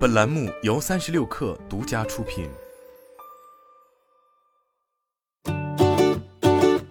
本栏目由三十六氪独家出品。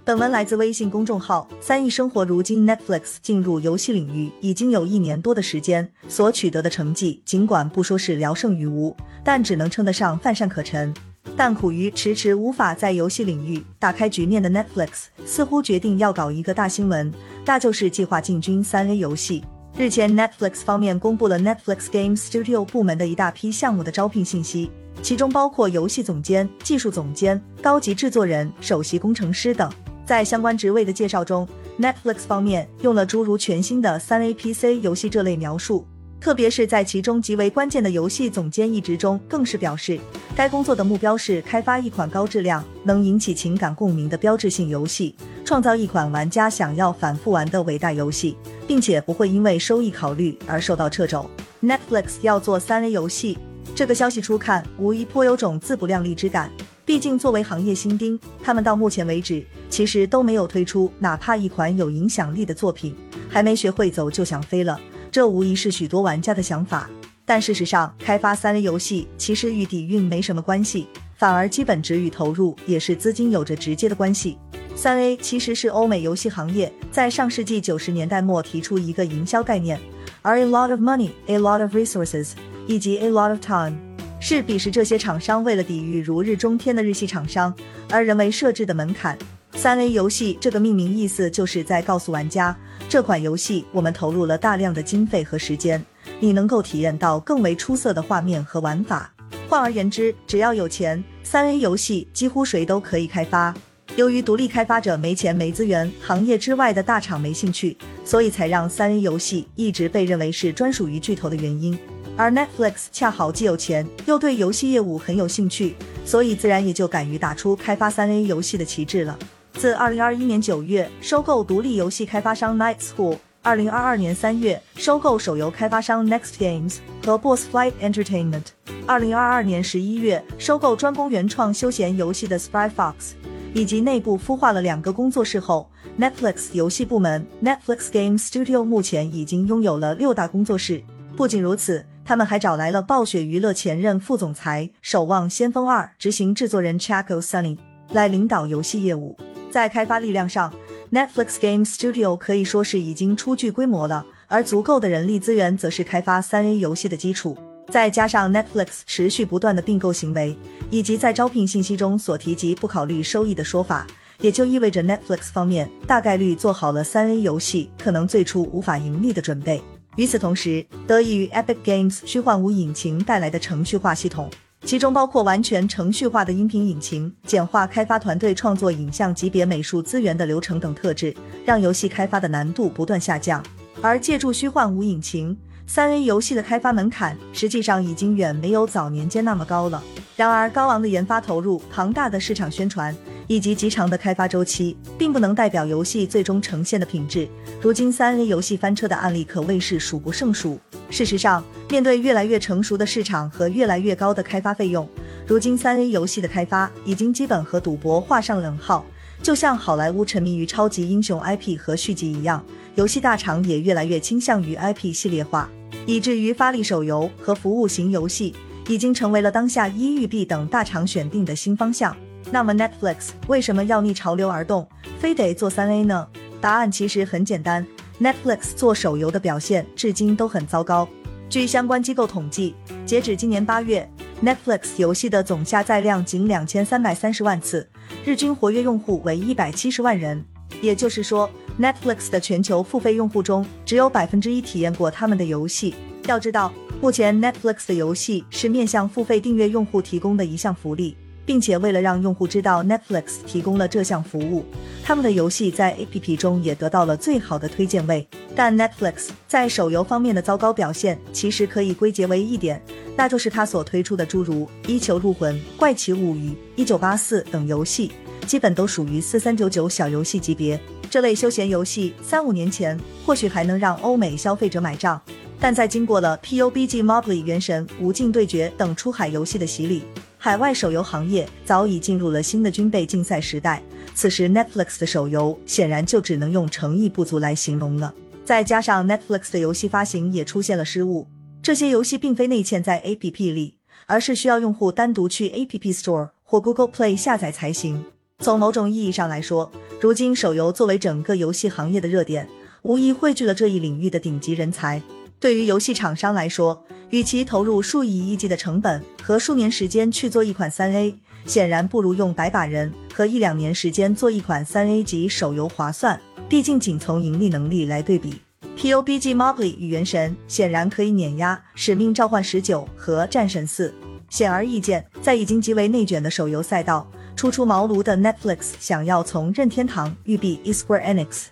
本文来自微信公众号“三亿生活”。如今，Netflix 进入游戏领域已经有一年多的时间，所取得的成绩尽管不说是聊胜于无，但只能称得上泛善可陈。但苦于迟迟无法在游戏领域打开局面的 Netflix，似乎决定要搞一个大新闻，那就是计划进军三 A 游戏。日前，Netflix 方面公布了 Netflix Game Studio 部门的一大批项目的招聘信息，其中包括游戏总监、技术总监、高级制作人、首席工程师等。在相关职位的介绍中，Netflix 方面用了诸如全新的三 A PC 游戏这类描述，特别是在其中极为关键的游戏总监一职中，更是表示该工作的目标是开发一款高质量、能引起情感共鸣的标志性游戏，创造一款玩家想要反复玩的伟大游戏。并且不会因为收益考虑而受到掣肘。Netflix 要做三 A 游戏，这个消息初看无疑颇有种自不量力之感。毕竟作为行业新丁，他们到目前为止其实都没有推出哪怕一款有影响力的作品，还没学会走就想飞了。这无疑是许多玩家的想法。但事实上，开发三 A 游戏其实与底蕴没什么关系，反而基本值与投入也是资金有着直接的关系。三 A 其实是欧美游戏行业在上世纪九十年代末提出一个营销概念，而 a lot of money, a lot of resources 以及 a lot of time 是彼时这些厂商为了抵御如日中天的日系厂商而人为设置的门槛。三 A 游戏这个命名意思就是在告诉玩家，这款游戏我们投入了大量的经费和时间，你能够体验到更为出色的画面和玩法。换而言之，只要有钱，三 A 游戏几乎谁都可以开发。由于独立开发者没钱没资源，行业之外的大厂没兴趣，所以才让三 A 游戏一直被认为是专属于巨头的原因。而 Netflix 恰好既有钱，又对游戏业务很有兴趣，所以自然也就敢于打出开发三 A 游戏的旗帜了。自2021年9月收购独立游戏开发商 Night School，2022 年3月收购手游开发商 Next Games 和 Boss Flight Entertainment，2022 年11月收购专攻原创休闲游戏的 Spy Fox。以及内部孵化了两个工作室后，Netflix 游戏部门 Netflix Game Studio 目前已经拥有了六大工作室。不仅如此，他们还找来了暴雪娱乐前任副总裁、《守望先锋二》执行制作人 Chaco Sunny 来领导游戏业务。在开发力量上，Netflix Game Studio 可以说是已经初具规模了，而足够的人力资源则是开发三 A 游戏的基础。再加上 Netflix 持续不断的并购行为，以及在招聘信息中所提及不考虑收益的说法，也就意味着 Netflix 方面大概率做好了三 A 游戏可能最初无法盈利的准备。与此同时，得益于 Epic Games 虚幻五引擎带来的程序化系统，其中包括完全程序化的音频引擎、简化开发团队创作影像级别美术资源的流程等特质，让游戏开发的难度不断下降。而借助虚幻五引擎。三 A 游戏的开发门槛实际上已经远没有早年间那么高了。然而，高昂的研发投入、庞大的市场宣传以及极长的开发周期，并不能代表游戏最终呈现的品质。如今，三 A 游戏翻车的案例可谓是数不胜数。事实上，面对越来越成熟的市场和越来越高的开发费用，如今三 A 游戏的开发已经基本和赌博画上等号。就像好莱坞沉迷于超级英雄 IP 和续集一样，游戏大厂也越来越倾向于 IP 系列化。以至于发力手游和服务型游戏已经成为了当下一育碧等大厂选定的新方向。那么 Netflix 为什么要逆潮流而动，非得做三 A 呢？答案其实很简单，Netflix 做手游的表现至今都很糟糕。据相关机构统计，截止今年八月，Netflix 游戏的总下载量仅两千三百三十万次，日均活跃用户为一百七十万人。也就是说，Netflix 的全球付费用户中只有百分之一体验过他们的游戏。要知道，目前 Netflix 的游戏是面向付费订阅用户提供的一项福利，并且为了让用户知道 Netflix 提供了这项服务，他们的游戏在 APP 中也得到了最好的推荐位。但 Netflix 在手游方面的糟糕表现，其实可以归结为一点，那就是他所推出的诸如《一球入魂》《怪奇物语》《一九八四》等游戏。基本都属于四三九九小游戏级别，这类休闲游戏三五年前或许还能让欧美消费者买账，但在经过了 PUBG Mobile、原神、无尽对决等出海游戏的洗礼，海外手游行业早已进入了新的军备竞赛时代。此时 Netflix 的手游显然就只能用诚意不足来形容了。再加上 Netflix 的游戏发行也出现了失误。这些游戏并非内嵌在 App 里，而是需要用户单独去 App Store 或 Google Play 下载才行。从某种意义上来说，如今手游作为整个游戏行业的热点，无疑汇聚了这一领域的顶级人才。对于游戏厂商来说，与其投入数以亿计的成本和数年时间去做一款三 A，显然不如用百把人和一两年时间做一款三 A 级手游划算。毕竟，仅从盈利能力来对比。PUBG Mobile 与原神显然可以碾压《使命召唤十九》和《战神四》。显而易见，在已经极为内卷的手游赛道，初出茅庐的 Netflix 想要从任天堂、育碧、e Square Enix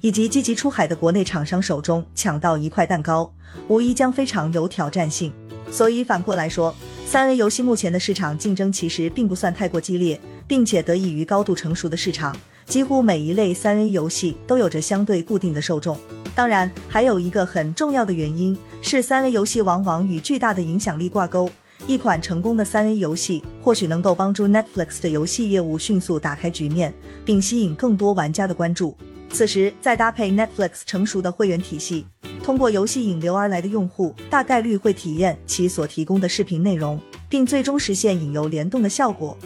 以及积极出海的国内厂商手中抢到一块蛋糕，无疑将非常有挑战性。所以反过来说，三 A 游戏目前的市场竞争其实并不算太过激烈，并且得益于高度成熟的市场，几乎每一类三 A 游戏都有着相对固定的受众。当然，还有一个很重要的原因是，三 A 游戏往往与巨大的影响力挂钩。一款成功的三 A 游戏或许能够帮助 Netflix 的游戏业务迅速打开局面，并吸引更多玩家的关注。此时再搭配 Netflix 成熟的会员体系，通过游戏引流而来的用户大概率会体验其所提供的视频内容，并最终实现引流联动的效果。